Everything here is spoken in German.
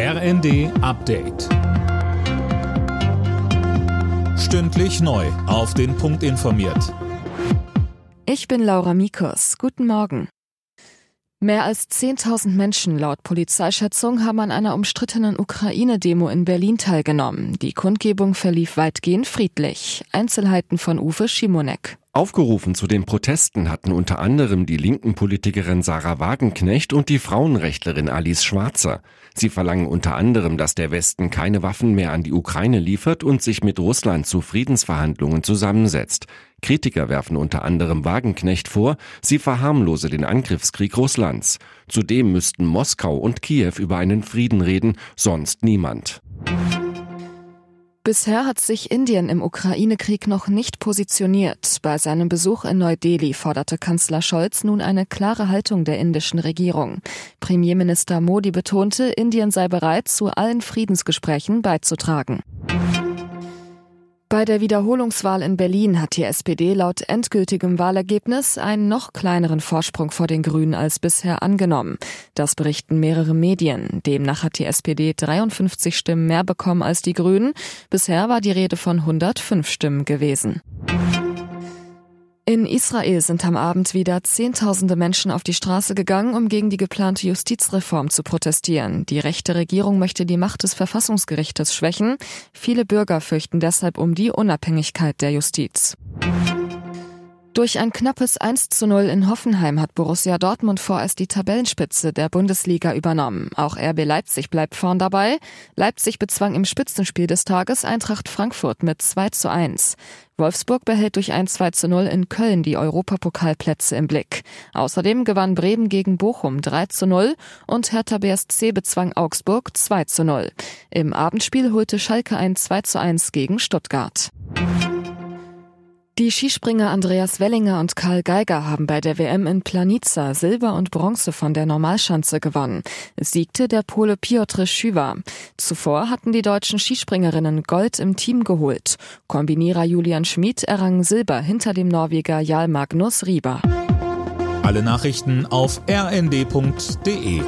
RND Update. Stündlich neu. Auf den Punkt informiert. Ich bin Laura Mikus. Guten Morgen. Mehr als 10.000 Menschen laut Polizeischätzung haben an einer umstrittenen Ukraine-Demo in Berlin teilgenommen. Die Kundgebung verlief weitgehend friedlich. Einzelheiten von Uwe Schimonek. Aufgerufen zu den Protesten hatten unter anderem die linken Politikerin Sarah Wagenknecht und die Frauenrechtlerin Alice Schwarzer. Sie verlangen unter anderem, dass der Westen keine Waffen mehr an die Ukraine liefert und sich mit Russland zu Friedensverhandlungen zusammensetzt. Kritiker werfen unter anderem Wagenknecht vor, sie verharmlose den Angriffskrieg Russlands. Zudem müssten Moskau und Kiew über einen Frieden reden, sonst niemand. Bisher hat sich Indien im Ukraine-Krieg noch nicht positioniert. Bei seinem Besuch in Neu-Delhi forderte Kanzler Scholz nun eine klare Haltung der indischen Regierung. Premierminister Modi betonte, Indien sei bereit, zu allen Friedensgesprächen beizutragen. Bei der Wiederholungswahl in Berlin hat die SPD laut endgültigem Wahlergebnis einen noch kleineren Vorsprung vor den Grünen als bisher angenommen. Das berichten mehrere Medien. Demnach hat die SPD 53 Stimmen mehr bekommen als die Grünen. Bisher war die Rede von 105 Stimmen gewesen. In Israel sind am Abend wieder Zehntausende Menschen auf die Straße gegangen, um gegen die geplante Justizreform zu protestieren. Die rechte Regierung möchte die Macht des Verfassungsgerichtes schwächen. Viele Bürger fürchten deshalb um die Unabhängigkeit der Justiz. Durch ein knappes 1 zu 0 in Hoffenheim hat Borussia Dortmund vorerst die Tabellenspitze der Bundesliga übernommen. Auch RB Leipzig bleibt vorn dabei. Leipzig bezwang im Spitzenspiel des Tages Eintracht Frankfurt mit 2 zu 1. Wolfsburg behält durch ein 2 zu 0 in Köln die Europapokalplätze im Blick. Außerdem gewann Bremen gegen Bochum 3 zu 0 und Hertha BSC bezwang Augsburg 2 zu 0. Im Abendspiel holte Schalke ein 2 zu 1 gegen Stuttgart. Die Skispringer Andreas Wellinger und Karl Geiger haben bei der WM in Planica Silber und Bronze von der Normalschanze gewonnen. Es siegte der Pole Piotr Schüwa. Zuvor hatten die deutschen Skispringerinnen Gold im Team geholt. Kombinierer Julian Schmid errang Silber hinter dem Norweger Jarl Magnus Rieber. Alle Nachrichten auf rnd.de